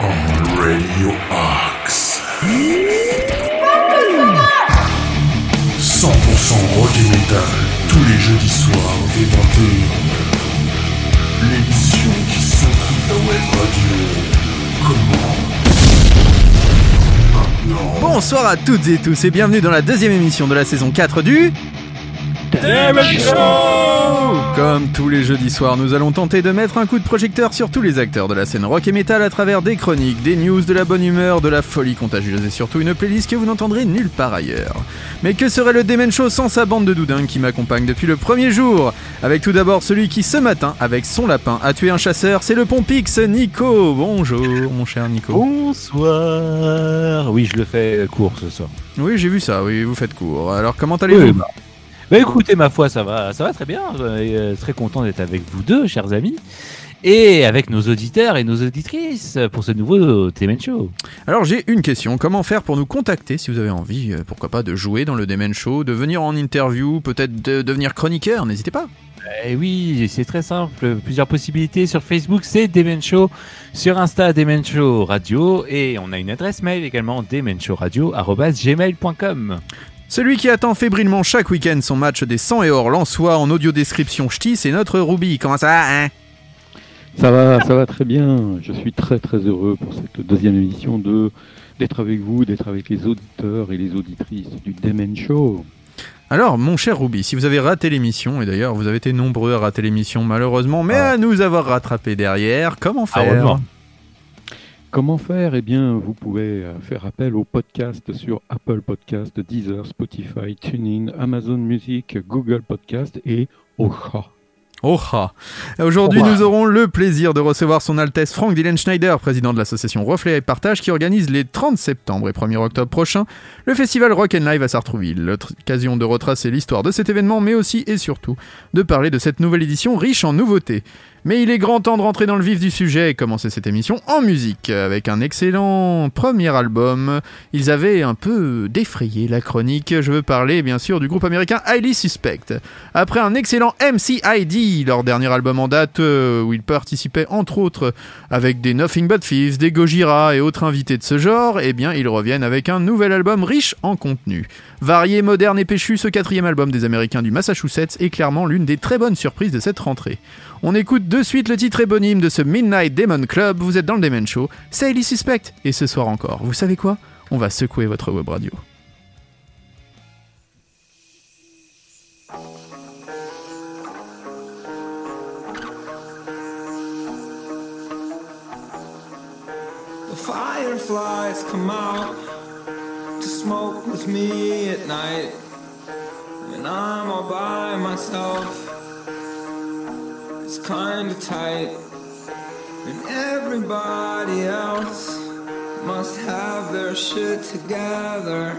On Radio Axe. 100% rock et metal, tous les jeudis soirs dès 21h. L'émission qui s'intrigue la web radio. Bonsoir à toutes et tous et bienvenue dans la deuxième émission de la saison 4 du Comme tous les jeudis soirs, nous allons tenter de mettre un coup de projecteur sur tous les acteurs de la scène rock et metal à travers des chroniques, des news, de la bonne humeur, de la folie contagieuse et surtout une playlist que vous n'entendrez nulle part ailleurs. Mais que serait le Demen Show sans sa bande de doudingues qui m'accompagne depuis le premier jour? Avec tout d'abord celui qui ce matin, avec son lapin, a tué un chasseur, c'est le Pompix, Nico Bonjour mon cher Nico. Bonsoir. Oui, je le fais court ce soir. Oui, j'ai vu ça, oui, vous faites court. Alors comment allez-vous? Oui, bah. Bah écoutez, ma foi, ça va, ça va très bien. Euh, très content d'être avec vous deux, chers amis, et avec nos auditeurs et nos auditrices pour ce nouveau Temen Show. Alors j'ai une question, comment faire pour nous contacter si vous avez envie, euh, pourquoi pas, de jouer dans le Demen Show, de venir en interview, peut-être de devenir chroniqueur, n'hésitez pas. Eh oui, c'est très simple. Plusieurs possibilités sur Facebook, c'est Demen Show. Sur Insta, Demen Show Radio. Et on a une adresse mail également, demenshowradio.gmail.com. Celui qui attend fébrilement chaque week-end son match des 100 et or Lensois en audio description ch'ti, c'est notre Ruby. Comment ça va, hein? Ça va, ça va très bien. Je suis très très heureux pour cette deuxième émission de d'être avec vous, d'être avec les auditeurs et les auditrices du Demen Show. Alors, mon cher Ruby, si vous avez raté l'émission, et d'ailleurs vous avez été nombreux à rater l'émission malheureusement, mais Ah. à nous avoir rattrapé derrière, comment faire? Heureusement. Comment faire? Eh bien, vous pouvez euh, faire appel au podcast sur Apple Podcast, Deezer, Spotify, TuneIn, Amazon Music, Google Podcast et Ocha. Ah. Aujourd'hui, nous aurons le plaisir de recevoir son Altesse Frank Dylan Schneider, président de l'association Reflet et Partage, qui organise les 30 septembre et 1er octobre prochains le festival Rock and Live à Sartrouville. L'occasion de retracer l'histoire de cet événement, mais aussi et surtout de parler de cette nouvelle édition riche en nouveautés. Mais il est grand temps de rentrer dans le vif du sujet et commencer cette émission en musique avec un excellent premier album. Ils avaient un peu défrayé la chronique. Je veux parler bien sûr du groupe américain Highly Suspect. Après un excellent MCID, leur dernier album en date, euh, où ils participaient entre autres avec des Nothing But Thieves, des Gojira et autres invités de ce genre, eh bien ils reviennent avec un nouvel album riche en contenu. Varié, moderne et péchu, ce quatrième album des Américains du Massachusetts est clairement l'une des très bonnes surprises de cette rentrée. On écoute de suite le titre éponyme de ce Midnight Demon Club, vous êtes dans le Demon Show, c'est Highly Suspect, et ce soir encore, vous savez quoi? On va secouer votre web radio. Fireflies come out to smoke with me at night. And I'm all by myself. It's kinda tight. And everybody else must have their shit together.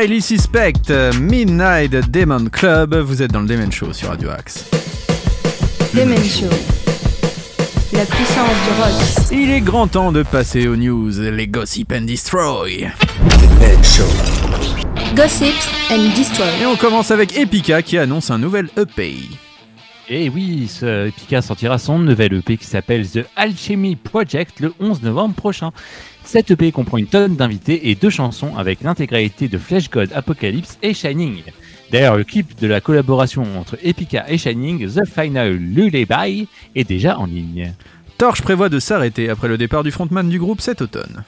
Highly Suspect, Midnight Demon Club, vous êtes dans le Demon Show sur Radio Axe. Demon Show. La puissance du rock. Il est grand temps de passer aux news, les Gossip and Destroy. Gossip and Destroy. Et on commence avec Epica qui annonce un nouvel EP. Et oui, ce sortira son nouvel EP qui s'appelle The Alchemy Project le 11 novembre prochain. Cet EP comprend une tonne d'invités et deux chansons avec l'intégralité de Flesh God, Apocalypse et Shining. D'ailleurs, le clip de la collaboration entre Epica et Shining, The Final Lullaby, est déjà en ligne. Torch prévoit de s'arrêter après le départ du frontman du groupe cet automne.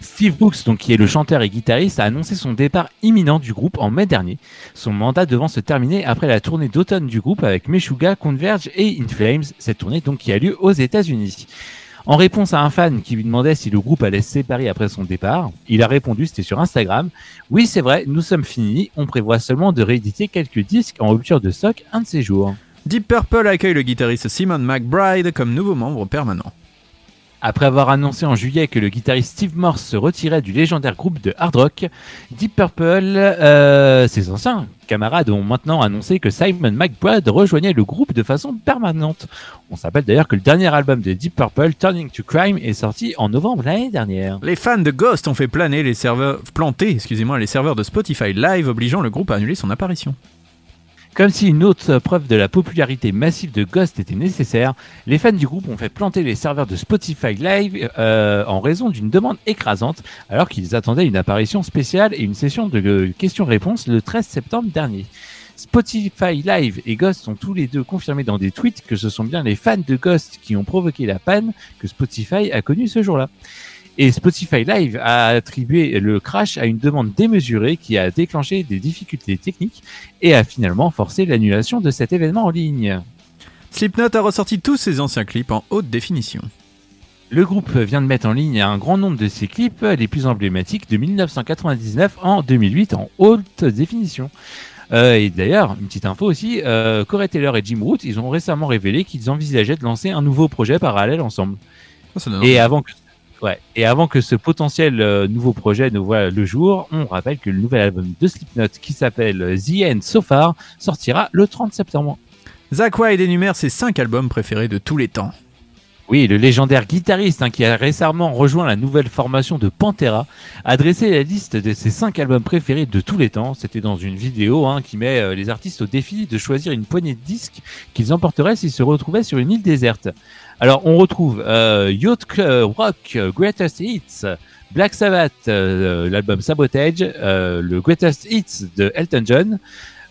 Steve Brooks, donc, qui est le chanteur et guitariste, a annoncé son départ imminent du groupe en mai dernier, son mandat devant se terminer après la tournée d'automne du groupe avec Meshuga, Converge et In Flames, cette tournée donc qui a lieu aux États-Unis. En réponse à un fan qui lui demandait si le groupe allait se séparer après son départ, il a répondu, c'était sur Instagram, oui c'est vrai, nous sommes finis, on prévoit seulement de rééditer quelques disques en rupture de stock un de ces jours. Deep Purple accueille le guitariste Simon McBride comme nouveau membre permanent. Après avoir annoncé en juillet que le guitariste Steve Morse se retirait du légendaire groupe de hard rock, Deep Purple, euh, ses anciens camarades ont maintenant annoncé que Simon McBride rejoignait le groupe de façon permanente. On s'appelle d'ailleurs que le dernier album de Deep Purple, Turning to Crime, est sorti en novembre l'année dernière. Les fans de Ghost ont fait planer les serveurs, planter, les serveurs de Spotify Live, obligeant le groupe à annuler son apparition. Comme si une autre preuve de la popularité massive de Ghost était nécessaire, les fans du groupe ont fait planter les serveurs de Spotify Live euh, en raison d'une demande écrasante, alors qu'ils attendaient une apparition spéciale et une session de questions-réponses le 13 septembre dernier. Spotify Live et Ghost ont tous les deux confirmé dans des tweets que ce sont bien les fans de Ghost qui ont provoqué la panne que Spotify a connue ce jour-là. Et Spotify Live a attribué le crash à une demande démesurée qui a déclenché des difficultés techniques et a finalement forcé l'annulation de cet événement en ligne. Slipknot a ressorti tous ses anciens clips en haute définition. Le groupe vient de mettre en ligne un grand nombre de ses clips les plus emblématiques de 1999 en 2008 en haute définition. Euh, et d'ailleurs, une petite info aussi, euh, Corey Taylor et Jim Root, ils ont récemment révélé qu'ils envisageaient de lancer un nouveau projet parallèle ensemble. Oh, donne Et avant que Ouais. Et avant que ce potentiel euh, nouveau projet ne voit le jour, on rappelle que le nouvel album de Slipknot qui s'appelle The End So Far sortira le 30 septembre. Zach Wilde énumère ses 5 albums préférés de tous les temps. Oui, le légendaire guitariste hein, qui a récemment rejoint la nouvelle formation de Pantera a dressé la liste de ses 5 albums préférés de tous les temps. C'était dans une vidéo hein, qui met euh, les artistes au défi de choisir une poignée de disques qu'ils emporteraient s'ils se retrouvaient sur une île déserte. Alors on retrouve euh, Yacht Club Rock euh, Greatest Hits, Black Sabbath, euh, l'album Sabotage, euh, le Greatest Hits de Elton John,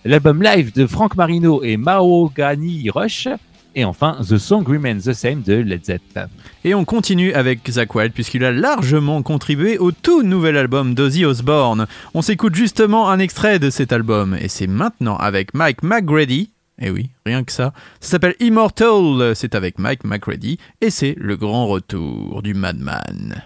l'album live de Frank Marino et Mahogany Rush, et enfin The Song Remains the Same de Led Zepp. Et on continue avec Zach Wilde puisqu'il a largement contribué au tout nouvel album d'Ozzy Osbourne. On s'écoute justement un extrait de cet album et c'est maintenant avec Mike McGrady. Et oui, rien que ça. Ça s'appelle Immortal, c'est avec Mike McGrady et c'est le grand retour du Madman.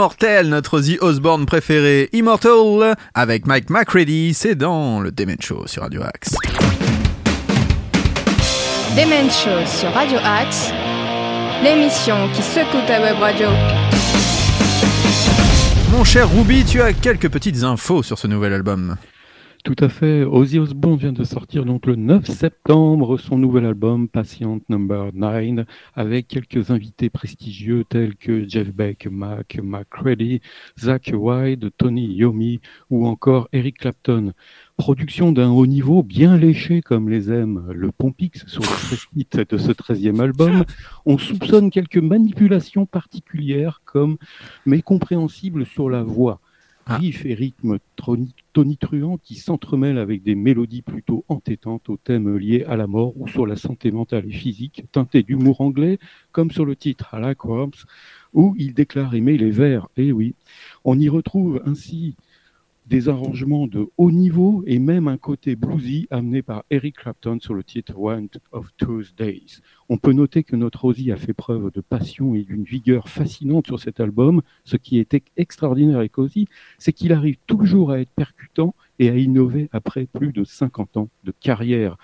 Immortel, notre Ozzy Osbourne préféré. Immortal, avec Mike McCready, c'est dans le Demen Show sur Radio Axe. Demen Show sur Radio Axe, l'émission qui secoue ta web radio. Mon cher Ruby, tu as quelques petites infos sur ce nouvel album. Tout à fait. Ozzy Osbourne vient de sortir donc le 9 septembre son nouvel album Patient Number 9 avec quelques invités prestigieux tels que Jeff Beck, Mac McCready, Zach White, Tony Yomi ou encore Eric Clapton. Production d'un haut niveau bien léché comme les aime le Pompix sur le presse-kit de ce 13e album, on soupçonne quelques manipulations particulières comme mécompréhensibles sur la voix Ah. et rythme troni- tonitruants qui s'entremêlent avec des mélodies plutôt entêtantes aux thèmes liés à la mort ou sur la santé mentale et physique, teintées d'humour anglais, comme sur le titre à la Corpse, où il déclare aimer les vers. Et oui, on y retrouve ainsi des arrangements de haut niveau et même un côté bluesy amené par Eric Clapton sur le titre One of Tuesdays. On peut noter que notre Ozzy a fait preuve de passion et d'une vigueur fascinante sur cet album. Ce qui était extraordinaire avec Ozzy, c'est qu'il arrive toujours à être percutant et à innover après plus de 50 ans de carrière.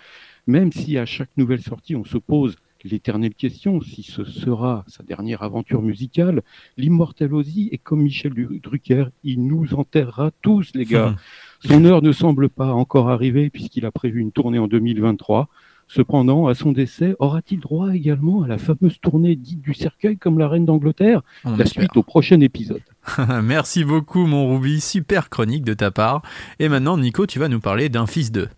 Même si à chaque nouvelle sortie, on se pose l'éternelle question si ce sera sa dernière aventure musicale, l'immortel Ozzy est comme Michel Drucker, il nous enterrera tous les gars. Son heure ne semble pas encore arriver puisqu'il a prévu une tournée en 2023. Cependant, à son décès, aura-t-il droit également à la fameuse tournée dite du cercueil comme la reine d'Angleterre? La espère. suite au prochain épisode. Merci beaucoup, mon Ruby. Super chronique de ta part. Et maintenant, Nico, tu vas nous parler d'un fils d'eux.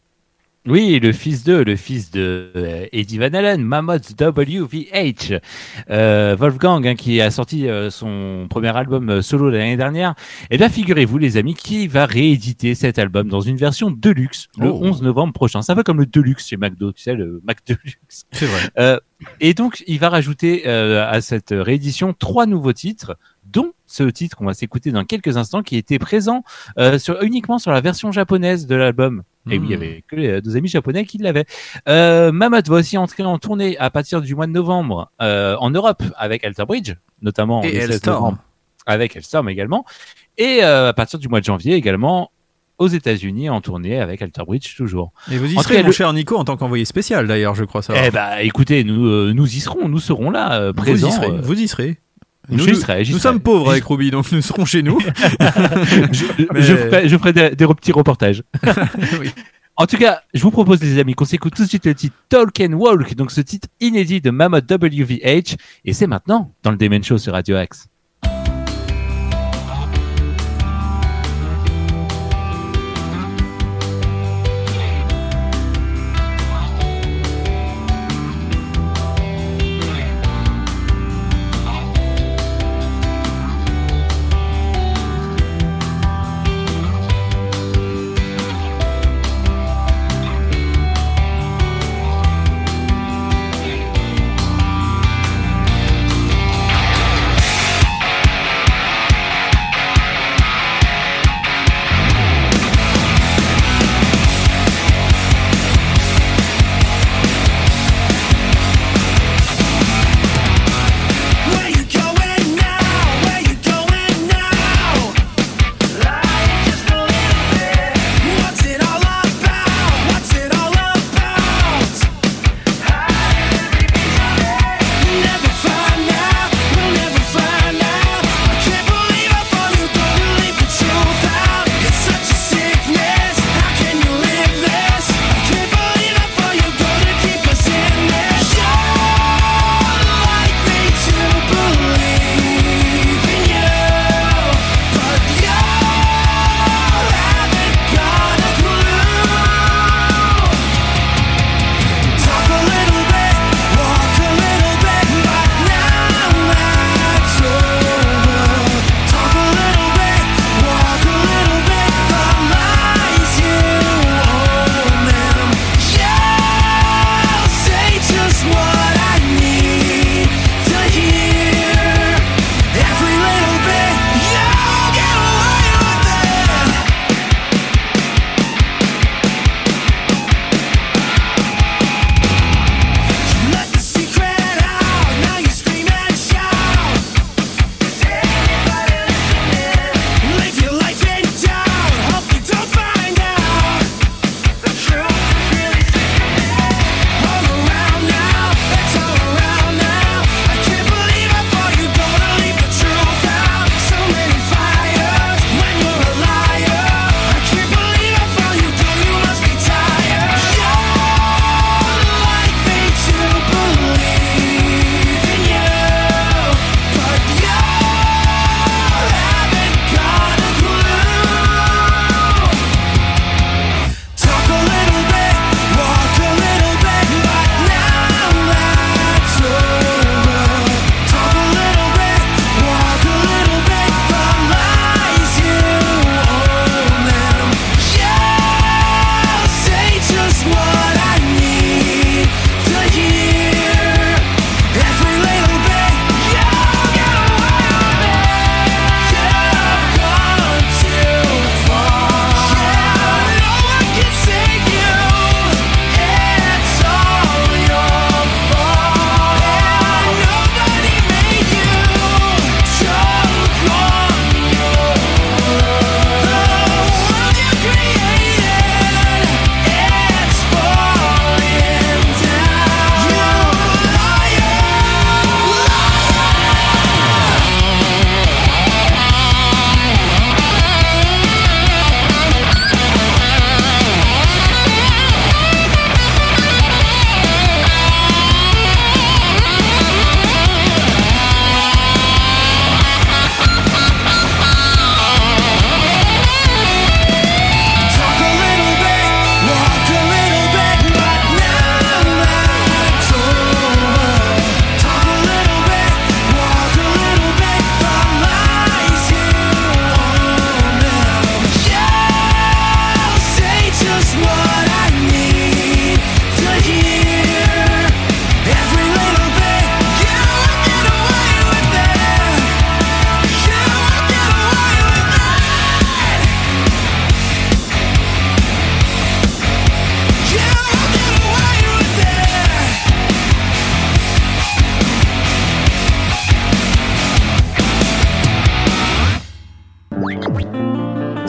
Oui, le fils de, le fils de euh, Eddie Van Halen, Mammoth WVH, euh, Wolfgang, hein, qui a sorti euh, son premier album euh, solo l'année dernière. Et bien, figurez-vous, les amis, qui va rééditer cet album dans une version deluxe le Oh. 11 novembre prochain. Ça va comme le deluxe chez McDo, tu sais, le Mac Deluxe. C'est vrai. Euh, et donc, il va rajouter euh, à cette réédition trois nouveaux titres, dont ce titre qu'on va s'écouter dans quelques instants, qui était présent euh, sur, uniquement sur la version japonaise de l'album. Et oui, il y Hmm. avait que les deux amis japonais qui l'avaient. Euh, Mammoth va aussi entrer en tournée à partir du mois de novembre euh, en Europe avec Alter Bridge, notamment Et le 16 Hellstorm. novembre, avec Hellstorm également. Et euh, à partir du mois de janvier également aux États-Unis en tournée avec Alter Bridge toujours. Et vous y serez, cas, mon le- cher Nico, en tant qu'envoyé spécial, d'ailleurs, je crois ça. Eh ben, écoutez, nous euh, nous y serons, nous serons là euh, vous présents. y serez. euh, Vous y serez. J'y serai, j'y nous serai. sommes pauvres avec Ruby, donc nous serons chez nous. je, Mais- je ferai, je ferai des, des petits reportages. Oui. En tout cas, je vous propose, les amis, qu'on s'écoute tout de suite le titre Talk and Walk, donc ce titre inédit de Mammoth WVH, et c'est maintenant dans le Demen Show sur Radio Axe.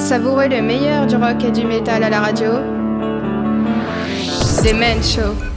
Savourez le meilleur du rock et du métal à la radio. The Men Show.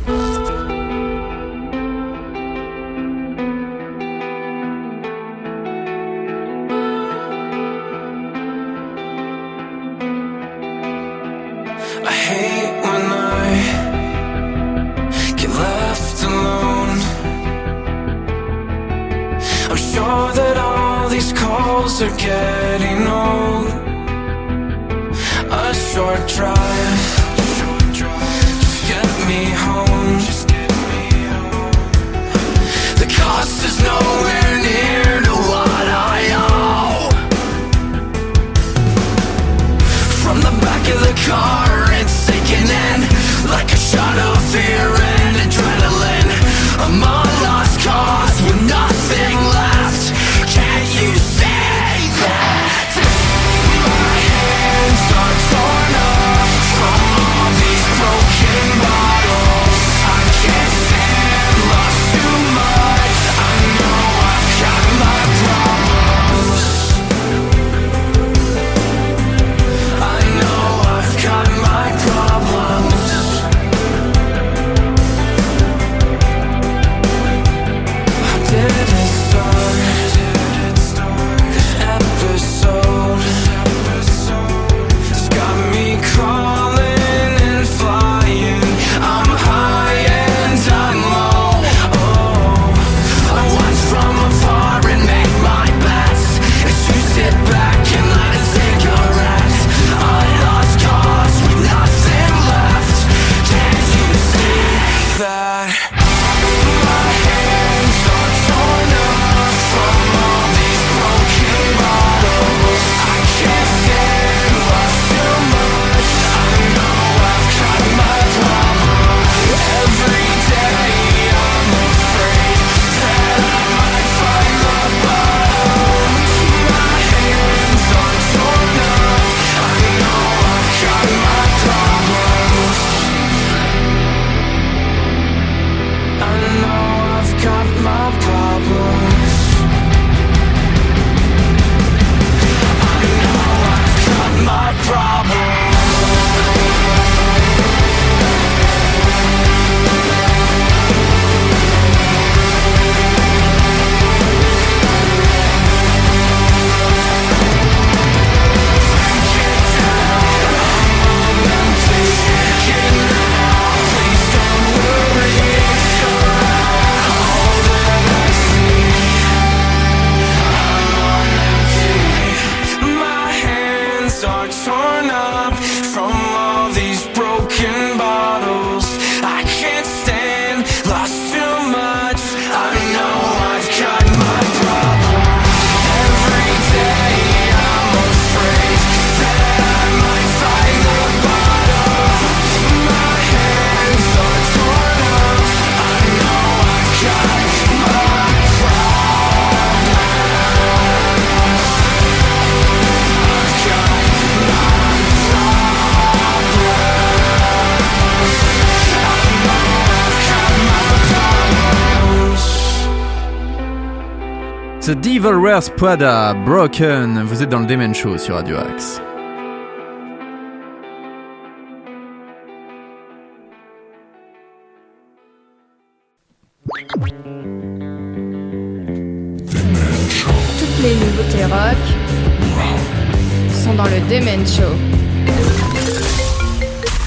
The Devil Wears Prada, Broken. Vous êtes dans le Demen Show sur Radio Axe. Toutes les nouveautés rock sont dans le Demen Show.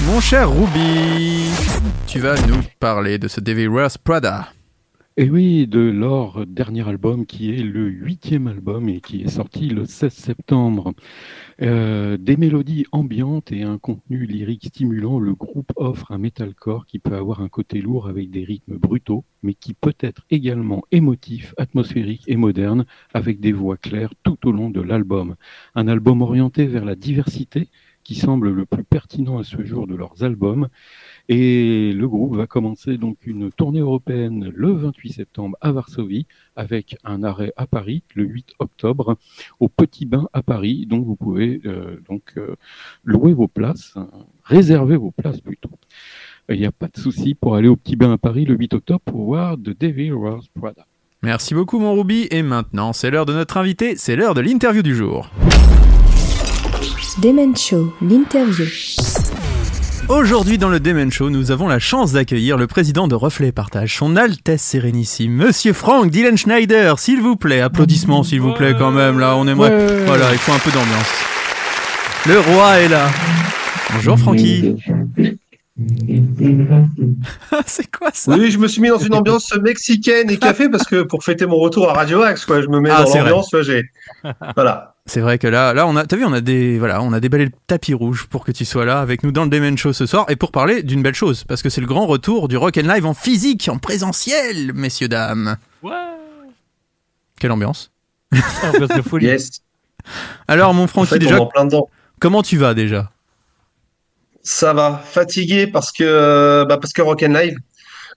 Mon cher Ruby, tu vas nous parler de ce Devil Wears Prada. Et oui, de leur dernier album qui est le huitième album et qui est sorti le 16 septembre. Euh, des mélodies ambiantes et un contenu lyrique stimulant, le groupe offre un metalcore qui peut avoir un côté lourd avec des rythmes brutaux, mais qui peut être également émotif, atmosphérique et moderne, avec des voix claires tout au long de l'album. Un album orienté vers la diversité qui semble le plus pertinent à ce jour de leurs albums. Et le groupe va commencer donc une tournée européenne le 28 septembre à Varsovie, avec un arrêt à Paris le 8 octobre, au Petit Bain à Paris. Donc vous pouvez euh, donc euh, louer vos places, hein, réserver vos places plutôt. Il n'y a pas de souci pour aller au Petit Bain à Paris le 8 octobre pour voir The Devil Wears Prada. Merci beaucoup mon Ruby, et maintenant c'est l'heure de notre invité, c'est l'heure de l'interview du jour. Demen Show, l'interview. Aujourd'hui dans le Demen Show, nous avons la chance d'accueillir le président de Reflet et Partage, son Altesse Sérénissime, Monsieur Frank Dylan Schneider, s'il vous plaît. Applaudissements s'il vous plaît quand même, là on aimerait... Voilà, il faut un peu d'ambiance. Le roi est là. Bonjour Francky. C'est quoi ça? Oui, je me suis mis dans une ambiance mexicaine et café parce que pour fêter mon retour à Radio Axe, quoi, je me mets Ah, dans l'ambiance, j'ai. Voilà. C'est vrai que là, là, on a, t'as vu, on a des, voilà, on a déballé le tapis rouge pour que tu sois là avec nous dans le Demen Show ce soir et pour parler d'une belle chose, parce que c'est le grand retour du Rock and Live en physique, en présentiel, messieurs dames. Ouais. Quelle ambiance. Ambiance de folie. Yes. Alors, mon En Francky, fait, déjà, en plein dedans. comment tu vas déjà? Ça va. Fatigué parce que, bah, parce que Rock'n'Live.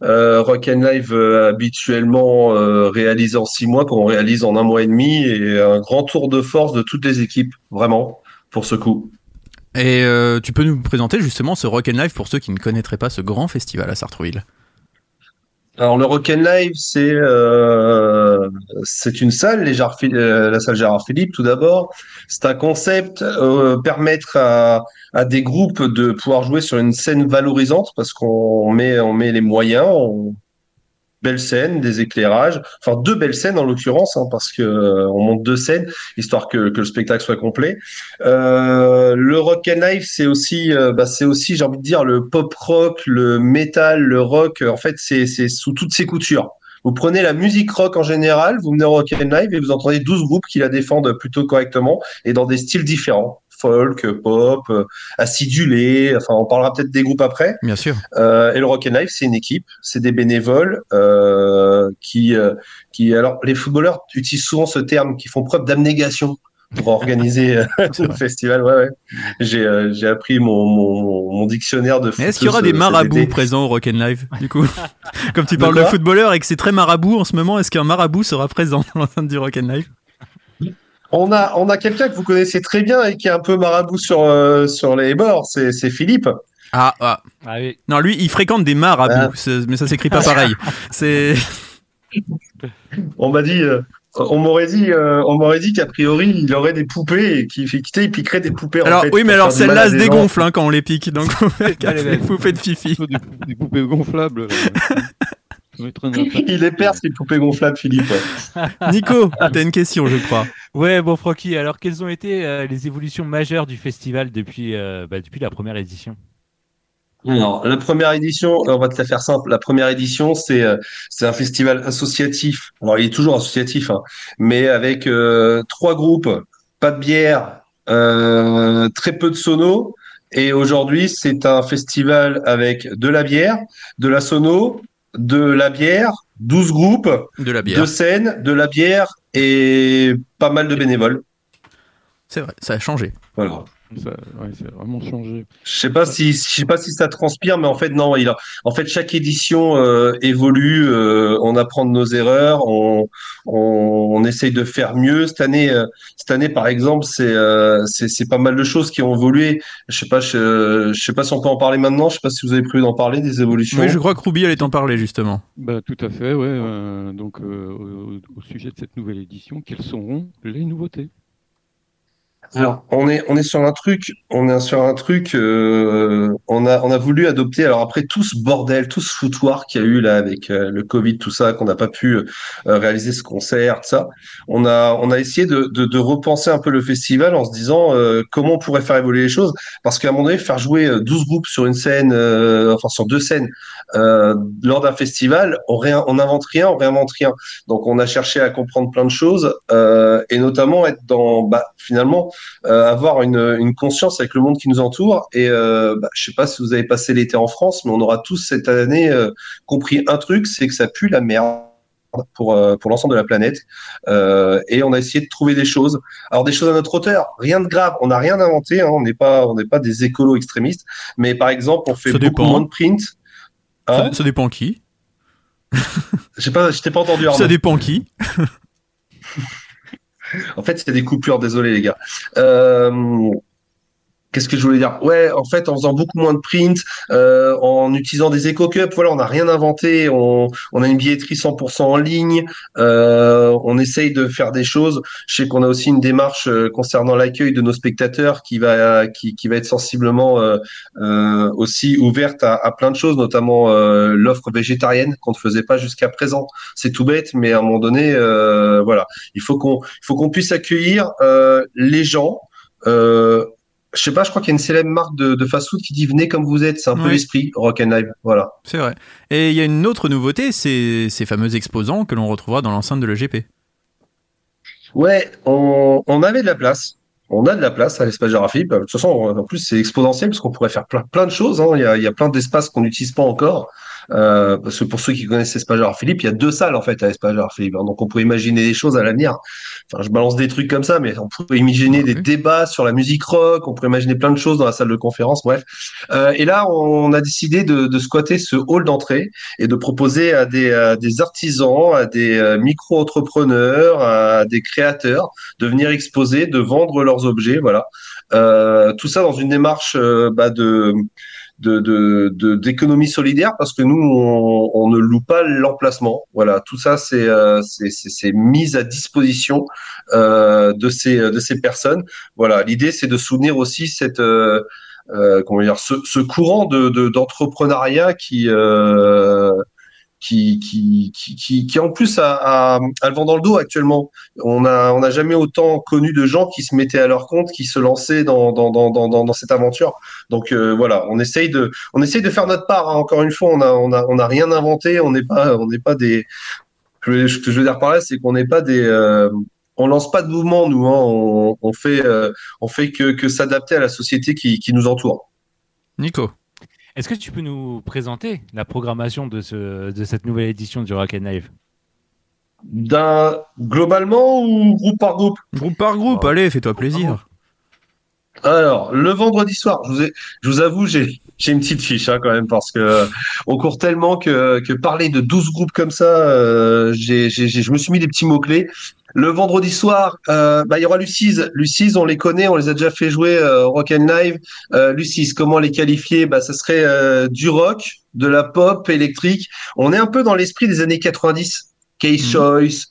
Euh, Rock'n'Live euh, habituellement euh, réalisé en six mois, qu'on réalise en un mois et demi, et un grand tour de force de toutes les équipes, vraiment, pour ce coup. Et euh, tu peux nous présenter justement ce Rock and Live pour ceux qui ne connaîtraient pas ce grand festival à Sartrouville? Alors le Rock'n'Live, c'est euh, c'est une salle, euh, la salle Gérard Philippe tout d'abord. C'est un concept euh, permettre à, à des groupes de pouvoir jouer sur une scène valorisante parce qu'on met on met les moyens, on belle scène, des éclairages, enfin deux belles scènes en l'occurrence hein, parce que euh, on monte deux scènes histoire que, que le spectacle soit complet. Euh, le Rock'n'Live, c'est aussi euh, bah, c'est aussi j'ai envie de dire le pop rock, le metal, le rock. En fait, c'est sous toutes ses coutures. Vous prenez la musique rock en général, vous venez au Rock and Live et vous entendez 12 groupes qui la défendent plutôt correctement et dans des styles différents. Folk, pop, euh, acidulé, enfin on parlera peut-être des groupes après. Bien sûr. Euh, et le Rock and Life, c'est une équipe, c'est des bénévoles euh, qui, qui, alors les footballeurs utilisent souvent ce terme, qui font preuve d'abnégation pour organiser le festival. Ouais, ouais. J'ai, euh, j'ai appris mon, mon, mon dictionnaire de. Mais est-ce qu'il y aura foot, des marabouts présents au Rock and Live du coup Comme tu De parles de quoi footballeur et que c'est très marabout en ce moment, est-ce qu'un marabout sera présent dans l'enceinte du Rock and Live On a, on a quelqu'un que vous connaissez très bien et qui est un peu marabout sur, euh, sur les bords, c'est, c'est Philippe. ah, ah, Ah oui. non, lui, il fréquente des marabouts, c'est- mais ça s'écrit pas pareil. C'est On m'a dit, euh, on m'aurait dit, euh, on m'aurait dit qu'a priori il aurait des poupées et qu'il fait quitter, il piquerait des poupées. en alors fait, oui, mais alors faire du mal celle-là à se des gens. dégonfle hein, quand on les pique, donc on les poupées de Fifi. Des poupées gonflables. Il est perse les poupées gonflables, Philippe. Nico, t'as une question, je crois. Ouais, bon, Francky, alors quelles ont été euh, les évolutions majeures du festival depuis, euh, bah, depuis la première édition? Alors, la première édition, on va te la faire simple. La première édition, c'est euh, c'est un festival associatif. Alors, il est toujours associatif, hein, mais avec euh, trois groupes, pas de bière, euh, très peu de sono. Et aujourd'hui, c'est un festival avec de la bière, de la sono, de la bière, 12 groupes, De la bière. deux scènes, de la bière et pas mal de bénévoles. C'est vrai, ça a changé. Voilà. Ça, ouais, ça a vraiment changé. Je sais pas si je sais pas si ça transpire, mais en fait non. Il a, en fait chaque édition euh, évolue. euh, on apprend de nos erreurs. On, on on essaye de faire mieux. Cette année, euh, cette année par exemple, c'est euh, pas mal de choses qui ont évolué. Je sais pas, je, je sais pas si on peut en parler maintenant. Je sais pas si vous avez prévu d'en parler des évolutions. Oui, je crois que Ruby allait t'en parler justement. Bah, tout à fait, ouais. euh, donc, euh, au, au sujet de cette nouvelle édition, quelles seront les nouveautés? Alors, on est on est sur un truc, on est sur un truc. euh, on a on a voulu adopter. Alors après tout ce bordel, tout ce foutoir qu'il y a eu là avec euh, le Covid, tout ça, qu'on n'a pas pu euh, réaliser ce concert, tout ça. On a on a essayé de, de de repenser un peu le festival en se disant euh, comment on pourrait faire évoluer les choses. Parce qu'à un moment donné, faire jouer euh, 12 groupes sur une scène, enfin sur deux scènes, euh, lors d'un festival, on réin, on invente rien, on réinvente rien. Donc on a cherché à comprendre plein de choses euh, et notamment être dans bah, finalement euh, avoir une, une conscience avec le monde qui nous entoure. Et euh, bah, je sais pas si vous avez passé l'été en France, mais on aura tous cette année euh, compris un truc, c'est que ça pue la merde pour euh, pour l'ensemble de la planète. Euh, et on a essayé de trouver des choses. Alors des choses à notre hauteur, rien de grave. On n'a rien inventé. Hein, on n'est pas on n'est pas des écolos extrémistes. Mais par exemple, on fait Ça beaucoup dépend. moins de print. Hein Ça, ça dépend qui. Je sais pas, je t'ai pas entendu. Arnaud. Ça dépend qui. En fait, c'est des coupures, désolé les gars. Euh, Qu'est-ce que je voulais dire? Ouais, en fait, en faisant beaucoup moins de print, euh, en utilisant des Eco Cups, voilà, on n'a rien inventé. On, on a une billetterie 100% en ligne. Euh, on essaye de faire des choses. Je sais qu'on a aussi une démarche euh, concernant l'accueil de nos spectateurs qui va qui, qui va être sensiblement euh, euh, aussi ouverte à, à, plein de choses, notamment euh, l'offre végétarienne qu'on ne faisait pas jusqu'à présent. C'est tout bête, mais à un moment donné, voilà, il faut qu'on il faut qu'on puisse accueillir les gens. Euh, je sais pas, je crois qu'il y a une célèbre marque de, de fast-food qui dit venez comme vous êtes. C'est un peu l'esprit rock and live. Voilà. C'est vrai. Et il y a une autre nouveauté, c'est ces fameux exposants que l'on retrouvera dans l'enceinte de l'EGP. Ouais, on, on avait de la place. On a de la place à l'espace Gérard Philippe. De toute façon, en plus, c'est exponentiel parce qu'on pourrait faire plein, plein de choses. Hein. Il, y a, il y a plein d'espaces qu'on n'utilise pas encore. Euh, parce que pour ceux qui connaissent Gérard Philippe, il y a deux salles en fait à Gérard Philippe. hein. Donc on pourrait imaginer des choses à l'avenir. Enfin, je balance des trucs comme ça, mais on pourrait imaginer des débats sur la musique rock. On pourrait imaginer plein de choses dans la salle de conférence. Bref. Euh, et là, on a décidé de, de squatter ce hall d'entrée et de proposer à des, à des artisans, à des euh, micro-entrepreneurs, à des créateurs de venir exposer, de vendre leurs objets, voilà. Euh, tout ça dans une démarche euh, bah, de de- de- de- d'économie solidaire parce que nous on, on ne loue pas l'emplacement. Voilà tout ça c'est euh, c'est c'est- c'est mis à disposition euh, de ces de ces personnes. Voilà l'idée c'est de soutenir aussi cette euh, euh, comment dire ce, ce courant de de- d'entrepreneuriat qui euh, qui, qui, qui, qui, qui en plus a, a, a le vent dans le dos actuellement. On a, on n'a jamais autant connu de gens qui se mettaient à leur compte, qui se lançaient dans, dans, dans, dans, dans, cette aventure. Donc euh, voilà, on essaye de, on essaye de faire notre part. hein. Encore une fois, on a, on a, on a rien inventé. On n'est pas, on n'est pas des. Ce que je veux dire par là, c'est qu'on n'est pas des. euh, on lance pas de mouvement, nous. Hein. On, on fait, euh, on fait que, que s'adapter à la société qui, qui nous entoure. Nico. Est-ce que tu peux nous présenter la programmation de, ce, de cette nouvelle édition du Rock and Live? D'un globalement ou groupe par groupe? Groupe par groupe, Oh. allez, fais-toi plaisir. Alors, le vendredi soir, je vous, ai- je vous avoue, j'ai j'ai une petite fiche hein, quand même parce que euh, on court tellement que, que parler de 12 groupes comme ça, euh, j'ai, j'ai, j'ai- je me suis mis des petits mots-clés. Le vendredi soir, euh, bah, il y aura Lucize. Lucize, on les connaît, on les a déjà fait jouer euh, Rock and Live. Euh, Lucize, comment les qualifier? Bah, Ça serait euh, du rock, de la pop électrique. On est un peu dans l'esprit des années 90. Case Mhm. Choice,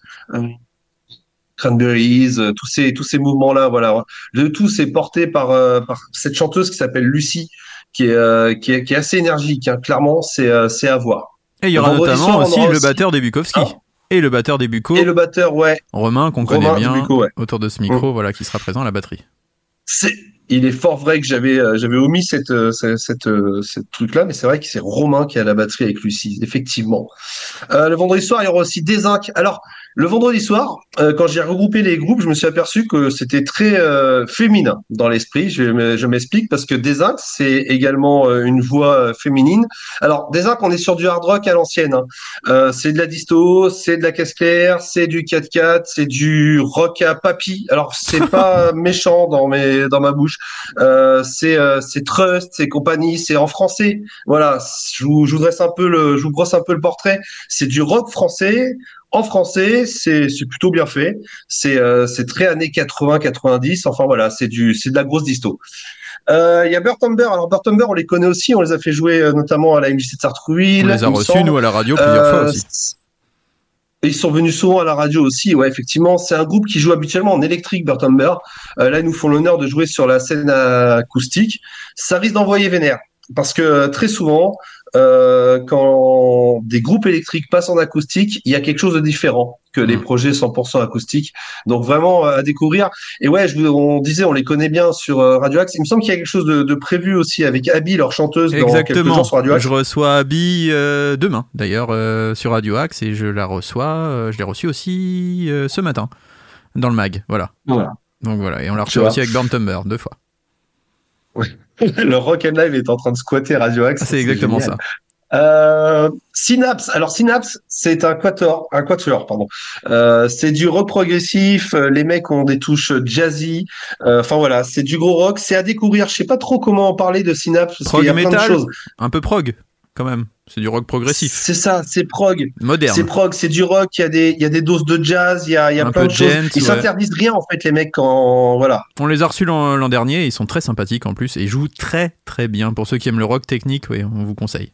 Cranberries, tous ces tous ces mouvements-là, voilà. Le tout c'est porté par par cette chanteuse qui s'appelle Lucie, qui est qui est qui est assez énergique. hein. Clairement, c'est c'est à voir. Et il y aura notamment soir, aussi aura le batteur des Bukowski. Ah. Et le batteur des Bucco, Et le batteur, ouais, Romain, qu'on connaît bien, Dubuco, ouais. autour de ce micro, voilà, qui sera présent à la batterie. c'est il est fort vrai que j'avais euh, j'avais omis cette euh, cette cette, euh, cette truc-là, mais c'est vrai que c'est Romain qui a la batterie avec Lucie, effectivement. Le vendredi soir, il y aura aussi Désinc. Alors, le vendredi soir, euh, quand j'ai regroupé les groupes, je me suis aperçu que c'était très euh, féminin dans l'esprit. Je, m'explique parce que Désinc, c'est également euh, une voix euh, féminine. Alors, Désinc, on est sur du hard rock à l'ancienne. hein. Euh, c'est de la disto, c'est de la caisse claire, c'est du 4x4, c'est du rock à papy. Alors, c'est pas méchant dans mes dans ma bouche. Euh, c'est euh, c'est Trust, c'est compagnie, c'est en français. Voilà, je vous, je vous dresse un peu le, je vous brosse un peu le portrait. C'est du rock français. En français, c'est plutôt bien fait. C'est euh, très années 80-90. Enfin voilà, c'est du c'est de la grosse disto. Euh, Il y a Burt Humber. Alors Burt Humber, on les connaît aussi. On les a fait jouer euh, notamment à la MJC de Sartrouville. On les a reçus, nous, à la radio, plusieurs Euh, fois aussi. Ils sont venus souvent à la radio aussi, ouais, effectivement. C'est un groupe qui joue habituellement en électrique, Burtumber. Euh, là, ils nous font l'honneur de jouer sur la scène acoustique. Ça risque d'envoyer vénère. Parce que très souvent, euh, quand des groupes électriques passent en acoustique, il y a quelque chose de différent que les Mm. projets 100% acoustiques. Donc vraiment à découvrir. Et ouais, je vous, on disait, on les connaît bien sur euh, Radio Axe. Il me semble qu'il y a quelque chose de, de prévu aussi avec Abby, leur chanteuse, dans quelques Exactement. jours sur Radio Axe. Je reçois Abby euh, demain, d'ailleurs, euh, sur Radio Axe, et je la reçois. euh, je l'ai reçue aussi euh, ce matin, dans le mag. Voilà. Voilà. Donc voilà. Et on l'a vois. aussi avec Burn Tumber, deux fois. Le Rock and Live est en train de squatter Radio Axe. Ah, c'est exactement génial. ça. Euh, Synapse. Alors Synapse, c'est un quatuor, un quatuor, pardon. Euh, c'est du rock progressif. euh, Les mecs ont des touches jazzy. Euh, Enfin voilà, c'est du gros rock. C'est à découvrir. Je sais pas trop comment en parler de Synapse parce Prog qu'il y a plein de metal. choses. Un peu prog, quand même. C'est du rock progressif, C'est ça, c'est prog. moderne. C'est prog, c'est du rock, il y, a des, il y a des doses de jazz, il y a, il y a Un plein peu de gent, Ils ouais. s'interdisent rien, en fait, les mecs, quand. Voilà. On les a reçus l'an dernier, ils sont très sympathiques en plus et jouent très très bien. Pour ceux qui aiment le rock technique, oui, on vous conseille.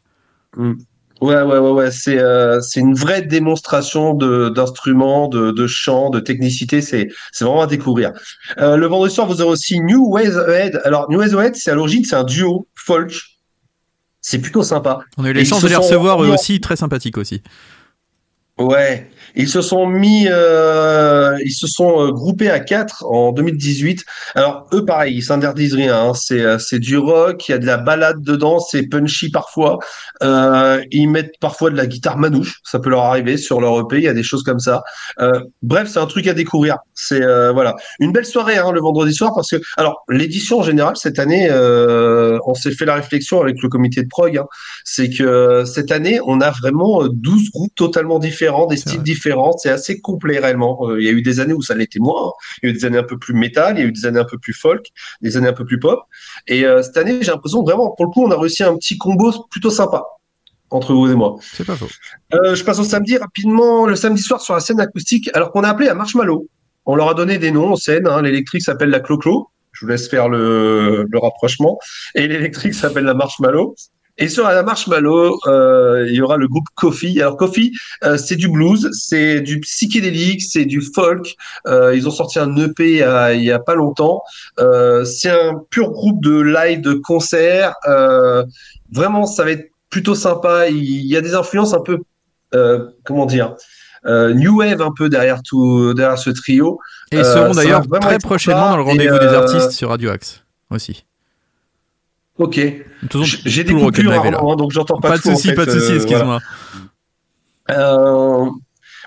Ouais, ouais, ouais, ouais. C'est euh, une vraie démonstration d'instruments, de, de chant, de technicité. C'est c'est vraiment à découvrir. Euh, le vendredi soir, vous aurez aussi New Ways Ahead. Alors, New Ways Ahead, c'est à l'origine, c'est un duo folk. C'est plutôt sympa. On a eu chances se de les recevoir eux aussi, très sympathiques aussi. Ouais, ils se sont mis, euh, ils se sont euh, groupés à quatre en 2018. Alors eux, pareil, ils s'interdisent rien. hein. C'est euh, c'est du rock, il y a de la balade dedans, c'est punchy parfois. Euh, ils mettent parfois de la guitare manouche, ça peut leur arriver sur leur EP. Il y a des choses comme ça. Euh, bref, c'est un truc à découvrir. C'est euh, voilà une belle soirée hein, le vendredi soir parce que alors l'édition en général cette année, euh, on s'est fait la réflexion avec le comité de prog. hein, c'est que cette année, on a vraiment euh, 12 groupes totalement différents, des styles vrai. différents. C'est assez complet réellement. Euh, Il y a eu des années où ça l'était moins. Il y a eu des années un peu plus métal, il y a eu des années un peu plus folk, des années un peu plus pop. Et euh, cette année, j'ai l'impression vraiment, pour le coup, on a réussi un petit combo plutôt sympa entre vous et moi. C'est pas faux. Euh, je passe au samedi rapidement. Le samedi soir sur la scène acoustique, alors qu'on a appelé à Marshmallow. On leur a donné des noms aux scènes. Hein. L'électrique s'appelle la Clo-Clo. Je vous laisse faire le, le rapprochement. Et l'électrique s'appelle la Marshmallow. Et sur la Marshmallow, euh, il y aura le groupe Coffee. Alors Coffee, euh, c'est du blues, c'est du psychédélique, c'est du folk. Euh, ils ont sorti un EP il y a, il y a pas longtemps. Euh, c'est un pur groupe de live, de concert. Euh, vraiment, ça va être plutôt sympa. Il y a des influences un peu, euh, comment dire, euh, new wave un peu derrière tout, derrière ce trio. Et ils seront d'ailleurs très prochainement dans le rendez-vous des artistes sur Radio Axe aussi. Ok. J'ai des coupures hein, donc j'entends pas, Pas de tout, en souci, fait, pas de souci, euh, excuse-moi. Euh,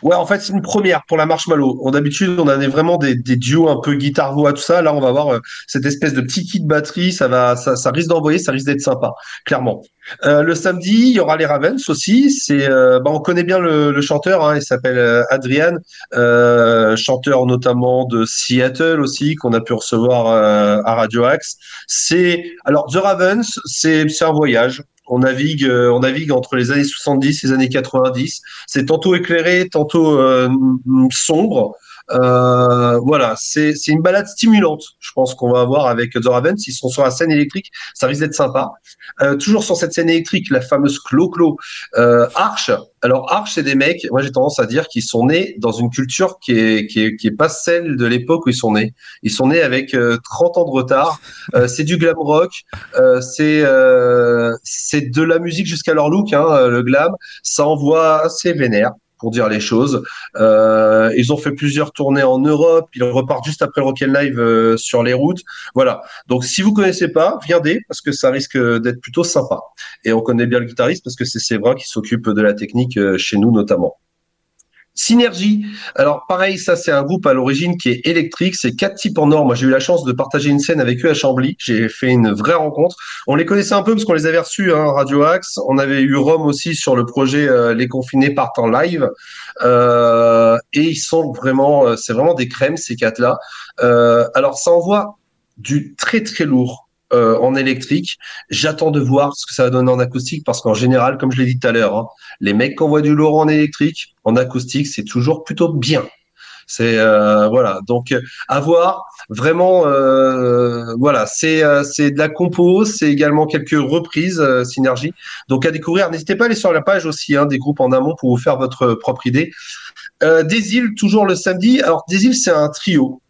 ouais, en fait, c'est une première pour la Marshmallow. On- D'habitude, on avait vraiment des, des duos un peu guitare-voix, tout ça. Là, on va avoir euh, cette espèce de petit kit batterie. Ça va, ça, ça risque d'envoyer, ça risque d'être sympa, clairement. Euh, le samedi, il y aura les Ravens aussi. C'est, euh, bah, on connaît bien le, le chanteur. Hein, il s'appelle euh, Adrian, euh, chanteur notamment de Seattle aussi, qu'on a pu recevoir euh, à Radio Axe. C'est, alors, The Ravens, c'est, c'est un voyage. On navigue, euh, on navigue entre les années 70 et les années 90 c'est tantôt éclairé, tantôt euh, sombre. Euh, voilà, c'est une balade stimulante. Je pense qu'on va avoir avec The Ravens. Ils sont sur la scène électrique, ça risque d'être sympa. Euh, toujours sur cette scène électrique, la fameuse Clo-Clo euh, Arch. Alors Arch, c'est des mecs. Moi, j'ai tendance à dire qu'ils sont nés dans une culture qui est qui est qui est pas celle de l'époque où ils sont nés. Ils sont nés avec euh, 30 ans de retard. Euh, c'est du glam rock. Euh, c'est euh, c'est de la musique jusqu'à leur look, hein, le glam ça envoie assez vénère pour dire les choses. Euh, ils ont fait plusieurs tournées en Europe. Ils repartent juste après le Rock'n Live euh, sur les routes. Voilà. Donc si vous connaissez pas, viendez parce que ça risque d'être plutôt sympa. Et on connaît bien le guitariste parce que c'est Séverin qui s'occupe de la technique euh, chez nous notamment. Synergie. Alors pareil, ça c'est un groupe à l'origine qui est électrique. C'est quatre types en or. Moi j'ai eu la chance de partager une scène avec eux à Chambly. J'ai fait une vraie rencontre. On les connaissait un peu parce qu'on les avait reçus, hein, Radio Axe. On avait eu Rome aussi sur le projet euh, Les Confinés partent en live. Euh, et ils sont vraiment, euh, c'est vraiment des crèmes ces quatre-là. Euh, alors ça envoie du très très lourd. Euh, en électrique, j'attends de voir ce que ça va donner en acoustique parce qu'en général, comme je l'ai dit tout à l'heure, hein, les mecs qui envoient du lourd en électrique, en acoustique, c'est toujours plutôt bien. C'est euh, voilà, donc euh, à voir. Vraiment, euh, voilà, c'est euh, c'est de la compo, c'est également quelques reprises euh, synergie. Donc à découvrir. N'hésitez pas à aller sur la page aussi hein, des groupes en amont pour vous faire votre propre idée. Euh, des îles toujours le samedi. Alors des îles, c'est un trio.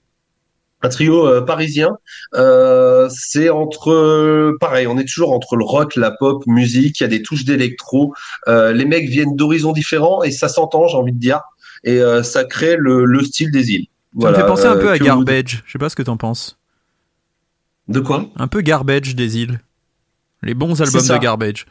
Un trio euh, parisien, euh, c'est entre, pareil, on est toujours entre le rock, la pop, musique, il y a des touches d'électro. Euh, les mecs viennent d'horizons différents et ça s'entend, j'ai envie de dire, et euh, ça crée le, le style des îles. Ça me fait penser un peu à Garbage. Je sais pas ce que t'en penses. De quoi? Un peu Garbage des îles. Les bons albums de Garbage.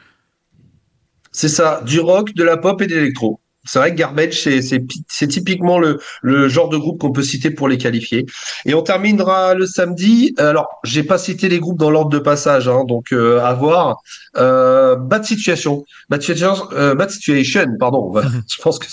C'est ça, du rock, de la pop et de l'électro. C'est vrai que Garbage, c'est c'est pi- c'est typiquement le, le genre de groupe qu'on peut citer pour les qualifier. Et on terminera le samedi. Alors, j'ai pas cité les groupes dans l'ordre de passage, hein, donc euh, à voir. Euh, Bad Situation, Bad Situation, euh, Bad Situation, pardon. Je pense que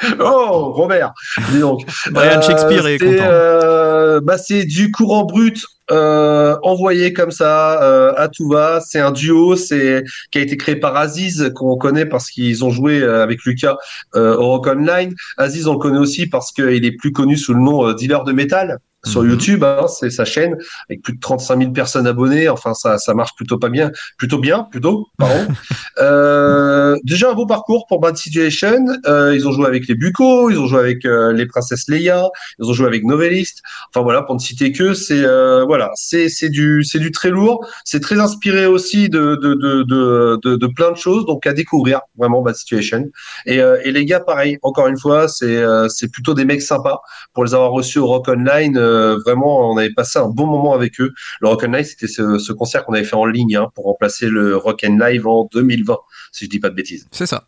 Oh, Robert, dis donc. Brian Shakespeare est c'est, content. euh, bah, c'est du courant brut euh, envoyé comme ça euh, à tout va. C'est un duo, c'est qui a été créé par Aziz qu'on connaît parce qu'ils ont joué euh, avec Lucas euh, au Rock Online. Aziz on le connaît aussi parce qu'il est plus connu sous le nom euh, dealer de métal sur Mhm. YouTube. Hein, c'est sa chaîne avec plus de 35 000 personnes abonnées. Enfin ça ça marche plutôt pas bien, plutôt bien plutôt. Pardon. Euh, déjà un beau parcours pour Bad Situation. Euh, ils ont joué avec les Bucco, ils ont joué avec euh, les Princesses Leia, ils ont joué avec Novelist. Enfin voilà, pour ne citer que, c'est euh, voilà, c'est c'est du c'est du très lourd. C'est très inspiré aussi de de, de de de de plein de choses, donc à découvrir vraiment Bad Situation. Et euh, et les gars, pareil, encore une fois, c'est euh, c'est plutôt des mecs sympas pour les avoir reçus au Rock Online. Euh, vraiment, on avait passé un bon moment avec eux. Le Rock Online, c'était ce, ce concert qu'on avait fait en ligne hein, pour remplacer le Rock and Live en 2020, si je dis pas de bêtises. C'est ça.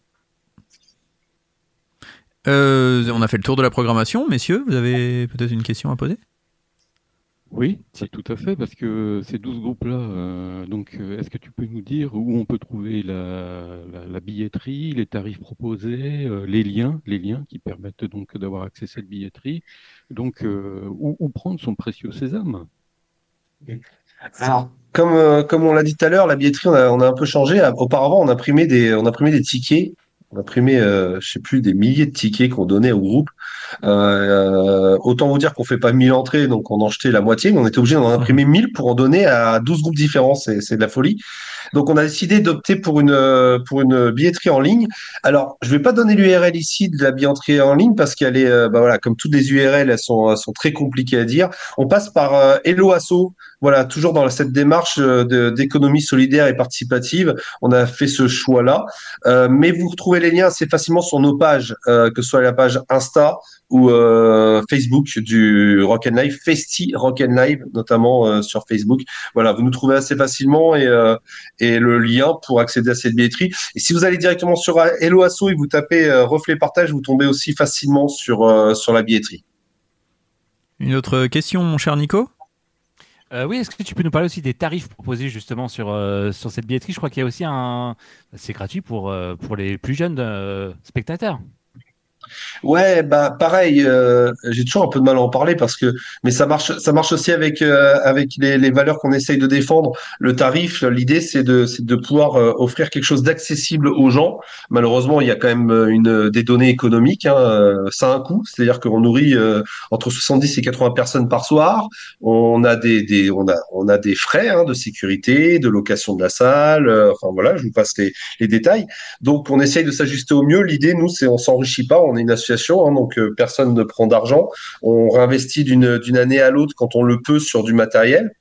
Euh, on a fait le tour de la programmation, messieurs. Vous avez peut-être une question à poser? Oui, c'est tout à fait, parce que ces 12 groupes-là, euh, donc euh, est-ce que tu peux nous dire où on peut trouver la, la, la billetterie, les tarifs proposés, euh, les liens, les liens qui permettent donc d'avoir accès à cette billetterie, donc euh, où, où prendre son précieux sésame? Alors, comme, euh, comme on l'a dit tout à l'heure, la billetterie, on a, on a un peu changé. Auparavant, on imprimait des, on imprimait des tickets. On imprimait, euh, je sais plus, des milliers de tickets qu'on donnait au groupe. Euh, autant vous dire qu'on fait pas 1000 entrées, donc on en jetait la moitié, mais on était obligé d'en imprimer 1000 pour en donner à 12 groupes différents. C'est, de la folie. Donc, on a décidé d'opter pour une, pour une billetterie en ligne. Alors, je vais pas donner l'URL ici de la billetterie en ligne parce qu'elle est, euh, bah voilà, comme toutes les URL, elles sont, sont très compliquées à dire. On passe par euh, Hello Asso. Voilà, toujours dans cette démarche euh, d'économie solidaire et participative, on a fait ce choix-là. Euh, mais vous retrouvez les liens assez facilement sur nos pages, euh, que ce soit la page Insta ou euh, Facebook du Rock and Live, Festi Rock and Live, notamment euh, sur Facebook. Voilà, vous nous trouvez assez facilement et, euh, et le lien pour accéder à cette billetterie. Et si vous allez directement sur Hello Asso et vous tapez euh, reflet partage, vous tombez aussi facilement sur euh, sur la billetterie. Une autre question, mon cher Nico? Euh, oui, est-ce que tu peux nous parler aussi des tarifs proposés justement sur, euh, sur cette billetterie? Je crois qu'il y a aussi un. C'est gratuit pour, euh, pour les plus jeunes euh, spectateurs. Ouais, bah pareil. euh, j'ai toujours un peu de mal à en parler parce que, mais ça marche, ça marche aussi avec euh, avec les, valeurs qu'on essaye de défendre. Le tarif, l'idée c'est de c'est de pouvoir euh, offrir quelque chose d'accessible aux gens. Malheureusement, il y a quand même euh, une des données économiques. Hein, euh, ça a un coût, c'est-à-dire qu'on nourrit entre 70 et 80 personnes par soir. On a des des on a on a des frais hein, de sécurité, de location de la salle. enfin voilà, je vous passe les les détails. Donc on essaye de s'ajuster au mieux. L'idée, nous, c'est on s'enrichit pas. Est une association, hein, donc euh, personne ne prend d'argent. On réinvestit d'une d'une année à l'autre quand on le peut sur du matériel.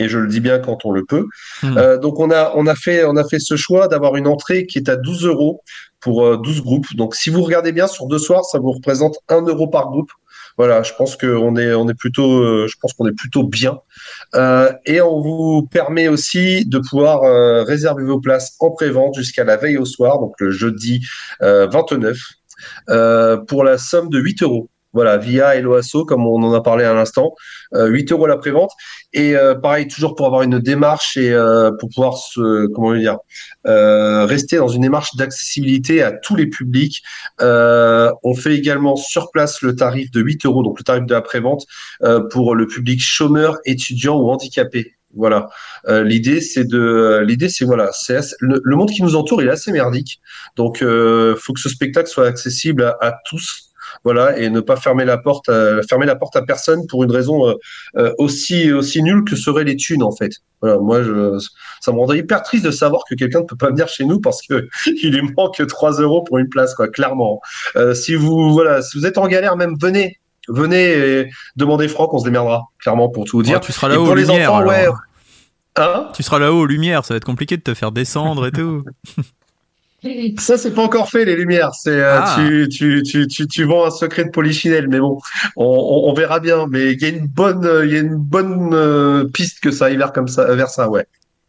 Et je le dis bien quand on le peut. Hmm. Euh, donc on a on a fait on a fait ce choix d'avoir une entrée qui est à 12 euros pour euh, 12 groupes. Donc si vous regardez bien sur deux soirs, ça vous représente 1 euro par groupe. Voilà, je pense qu'on est on est plutôt euh, je pense qu'on est plutôt bien. Euh, et on vous permet aussi de pouvoir euh, réserver vos places en pré-vente jusqu'à la veille au soir, donc le jeudi euh, 29, euh, pour la somme de 8 euros. Voilà, via Eloasso, comme on en a parlé à l'instant, euh, 8 euros la prévente. Et euh, pareil, toujours pour avoir une démarche et euh, pour pouvoir se, comment dire, euh, rester dans une démarche d'accessibilité à tous les publics. Euh, on fait également sur place le tarif de 8 euros, donc le tarif de la prévente euh, pour le public chômeur, étudiant ou handicapé. Voilà. Euh, l'idée c'est de, l'idée c'est voilà, c'est le, monde qui nous entoure il est assez merdique, donc euh, faut que ce spectacle soit accessible à, tous. Voilà, et ne pas fermer la porte, à, fermer la porte à personne pour une raison euh, euh, aussi aussi nulle que seraient les thunes en fait. Voilà, moi je, ça me rendrait hyper triste de savoir que quelqu'un ne peut pas venir chez nous parce que il lui manque 3 euros pour une place, quoi, clairement. Euh, si vous voilà, si vous êtes en galère, même venez, venez et demandez Franck, on se démerdera, clairement pour tout vous dire. Ouais, Tu seras là-haut pour aux les lumières. enfants, ouais. alors. Hein Tu seras là-haut aux lumières, ça va être compliqué de te faire descendre et tout. Ça, c'est pas encore fait, les lumières. C'est, euh, Ah. tu, tu, tu, tu, tu vends un secret de polichinelle, mais bon, on, on, on verra bien. Mais il y a une bonne, euh, il y a une bonne euh, piste que ça aille vers comme ça, vers ça, ouais.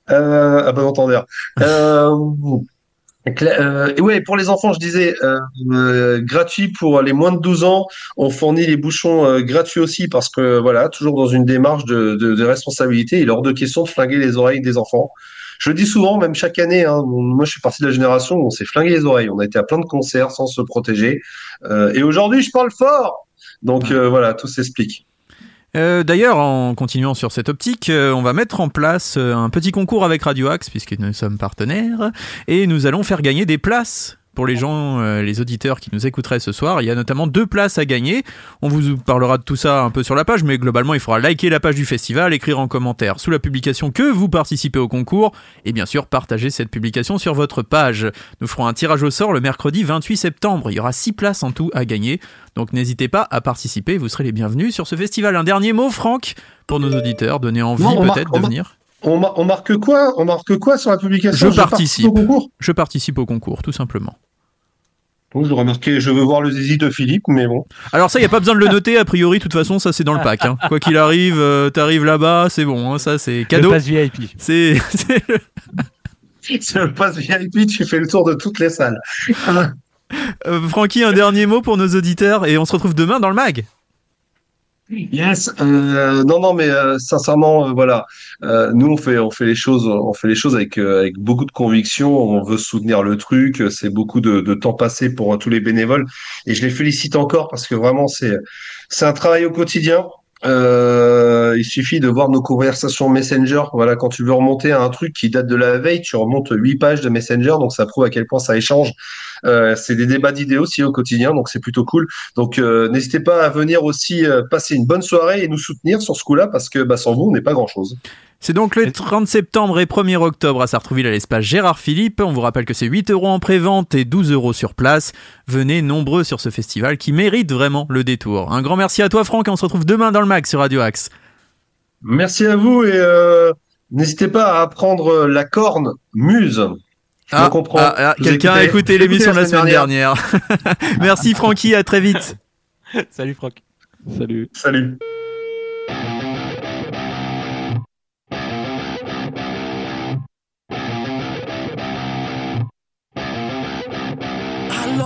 Euh, à bon entendeur. Euh, euh, et ouais, pour les enfants, je disais, euh, euh, gratuit pour les moins de 12 ans. On fournit les bouchons euh, gratuits aussi parce que voilà, toujours dans une démarche de, de, de responsabilité, il est hors de question de flinguer les oreilles des enfants. Je le dis souvent, même chaque année. Hein, moi, je suis parti de la génération où on s'est flingué les oreilles. On a été à plein de concerts sans se protéger. Euh, et aujourd'hui, je parle fort. Donc euh, voilà, tout s'explique. Euh, D'ailleurs, en continuant sur cette optique, euh, on va mettre en place euh, un petit concours avec Radio Axe, puisque nous sommes partenaires, et nous allons faire gagner des places pour les gens, euh, les auditeurs qui nous écouteraient ce soir. Il y a notamment deux places à gagner. On vous parlera de tout ça un peu sur la page, mais globalement, il faudra liker la page du festival, écrire en commentaire sous la publication que vous participez au concours, et bien sûr partager cette publication sur votre page. Nous ferons un tirage au sort le mercredi 28 septembre. Il y aura six places en tout à gagner, donc n'hésitez pas à participer. Vous serez les bienvenus sur ce festival. Un dernier mot, Franck, pour nos auditeurs, donner envie peut-être de venir. On marque quoi? On marque quoi sur la publication? Je participe. au concours? Je participe au concours, tout simplement. Donc, je veux voir le zizi de Philippe, mais bon. Alors ça, il n'y a pas besoin de le noter, a priori, de toute façon, ça c'est dans le pack. hein. Quoi qu'il arrive, euh, t'arrives là-bas, c'est bon, hein, ça c'est Le cadeau. pass VIP. Le- C'est le pass VIP, tu fais le tour de toutes les salles. Euh, Francky, un dernier mot pour nos auditeurs et on se retrouve demain dans le mag. Yes. Euh, non, non, mais euh, sincèrement, euh, voilà. Euh, nous, on fait, on fait les choses, on fait les choses avec, euh, avec beaucoup de conviction. On veut soutenir le truc. C'est beaucoup de, de temps passé pour tous les bénévoles. Et je les félicite encore parce que vraiment, c'est, c'est un travail au quotidien. Euh, il suffit de voir nos conversations Messenger. Voilà, quand tu veux remonter à un truc qui date de la veille, tu remontes huit pages de Messenger, donc ça prouve à quel point ça échange. Euh, c'est des débats d'idées aussi au quotidien, donc c'est plutôt cool. Donc euh, n'hésitez pas à venir aussi passer une bonne soirée et nous soutenir sur ce coup-là parce que bah, sans vous, on n'est pas grand-chose. C'est donc le 30 septembre et 1er octobre à Sartrouville à l'espace Gérard Philippe. On vous rappelle que c'est 8 euros en pré-vente et 12 euros sur place. Venez nombreux sur ce festival qui mérite vraiment le détour. Un grand merci à toi Franck et on se retrouve demain dans le mag sur Radio Axe. Merci à vous et euh, n'hésitez pas à apprendre la corne muse. Je me comprends. ah, ah, quelqu'un a écouté l'émission de la semaine dernière. dernière. merci Francky, à très vite. Salut Franck. Salut. Salut.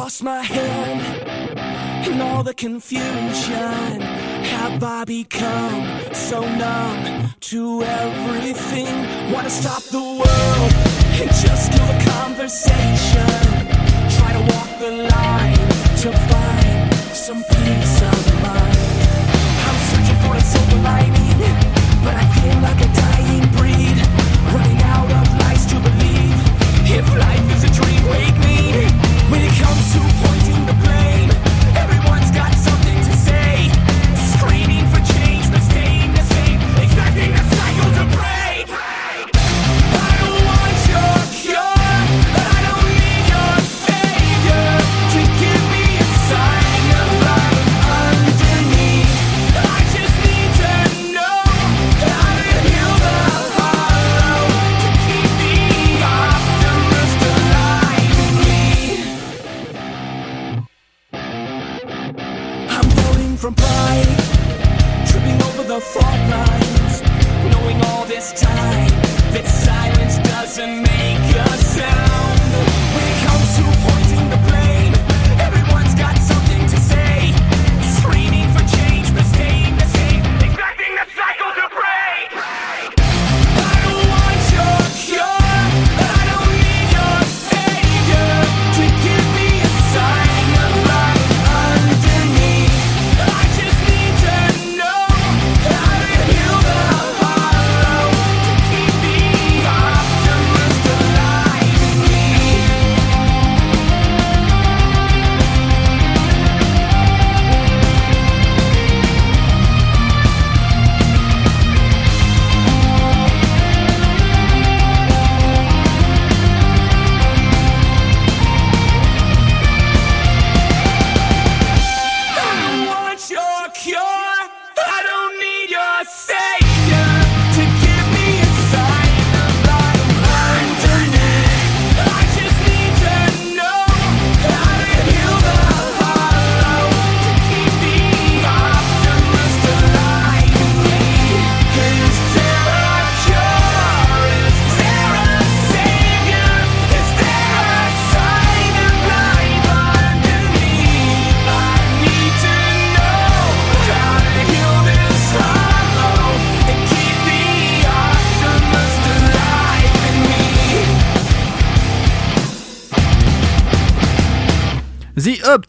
Lost my head in all the confusion. Have I become so numb to everything? Wanna stop the world and just kill the conversation. Try to walk the line to find some peace of mind. I'm searching for a silver lining, but I feel like When it comes to this time. That silence doesn't make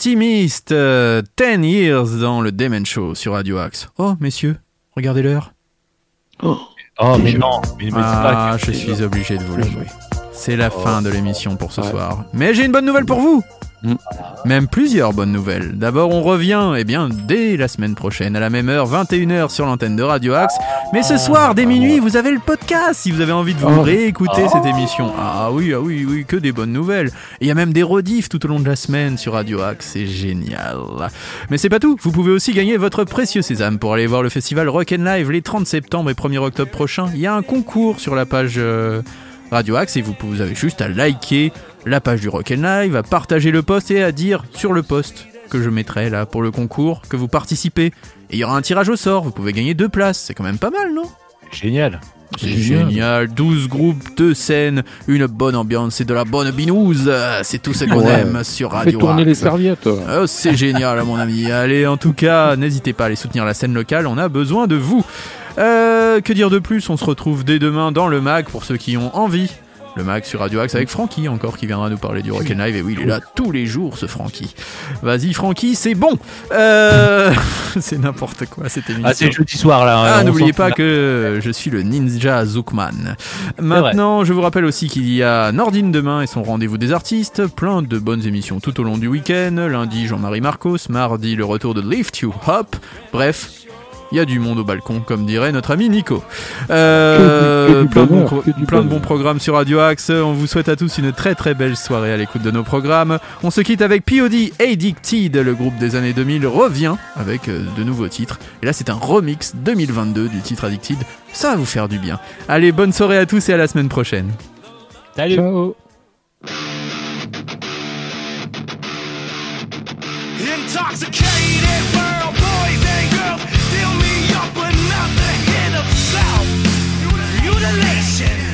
The Optimist, euh, 10 Years dans le Demen Show sur Radio Axe. Oh, messieurs, regardez l'heure. Oh, mais non, mais, Ah, pas- je suis obligé de vous l'avouer. C'est la fin de l'émission pour ce soir. Mais j'ai une bonne nouvelle pour vous. Mm. Même plusieurs bonnes nouvelles. D'abord, on revient, eh bien, dès la semaine prochaine, à la même heure, 21h sur l'antenne de Radio Axe. Mais ce soir, dès minuit, vous avez le podcast si vous avez envie de vous Oh. réécouter cette émission. Ah oui, ah oui, oui, que des bonnes nouvelles. Et il y a même des rediffs tout au long de la semaine sur Radio Axe, c'est génial. Mais c'est pas tout, vous pouvez aussi gagner votre précieux sésame pour aller voir le festival Rock and Live les 30 septembre et 1er octobre prochains. Il y a un concours sur la page euh, Radio Axe et vous, vous avez juste à liker la page du Rock and Live, à partager le post et à dire sur le post que je mettrai là pour le concours que vous participez. Et il y aura un tirage au sort, vous pouvez gagner deux places, c'est quand même pas mal, non? Génial. c'est génial. 12 groupes, deux scènes, une bonne ambiance et de la bonne binouse. C'est tout ce qu'on Ouais. aime sur Fais Radio tourner les serviettes. Oh, c'est génial, mon ami. Allez, en tout cas, n'hésitez pas à aller soutenir la scène locale, on a besoin de vous. Euh, que dire de plus? On se retrouve dès demain dans le MAG pour ceux qui ont envie. Le MAG sur Radio Axe avec Francky encore qui viendra nous parler du Rock'n Live. Et oui, il est là tous les jours ce Francky. Vas-y, Francky, c'est bon. Euh, c'est n'importe quoi cette émission. Ah, c'est jeudi soir là. Ah, n'oubliez pas que je suis le ninja Zookman. Maintenant, je vous rappelle aussi qu'il y a Nordine demain et son rendez-vous des artistes. Plein de bonnes émissions tout au long du week-end. Lundi, Jean-Marie Marcos. Mardi, le retour de Lift You Hop. Bref. Il y a du monde au balcon, comme dirait notre ami Nico. Euh, plein, de bons, bonheur, plein de programmes sur Radio Axe. On vous souhaite à tous une très très belle soirée à l'écoute de nos programmes. On se quitte avec POD Addicted, le groupe des années 2000 revient avec euh, de nouveaux titres. Et là, c'est un remix 2022 du titre Addicted. Ça va vous faire du bien. Allez, bonne soirée à tous et à la semaine prochaine. Salut. Ciao. Intoxicated Mutilation,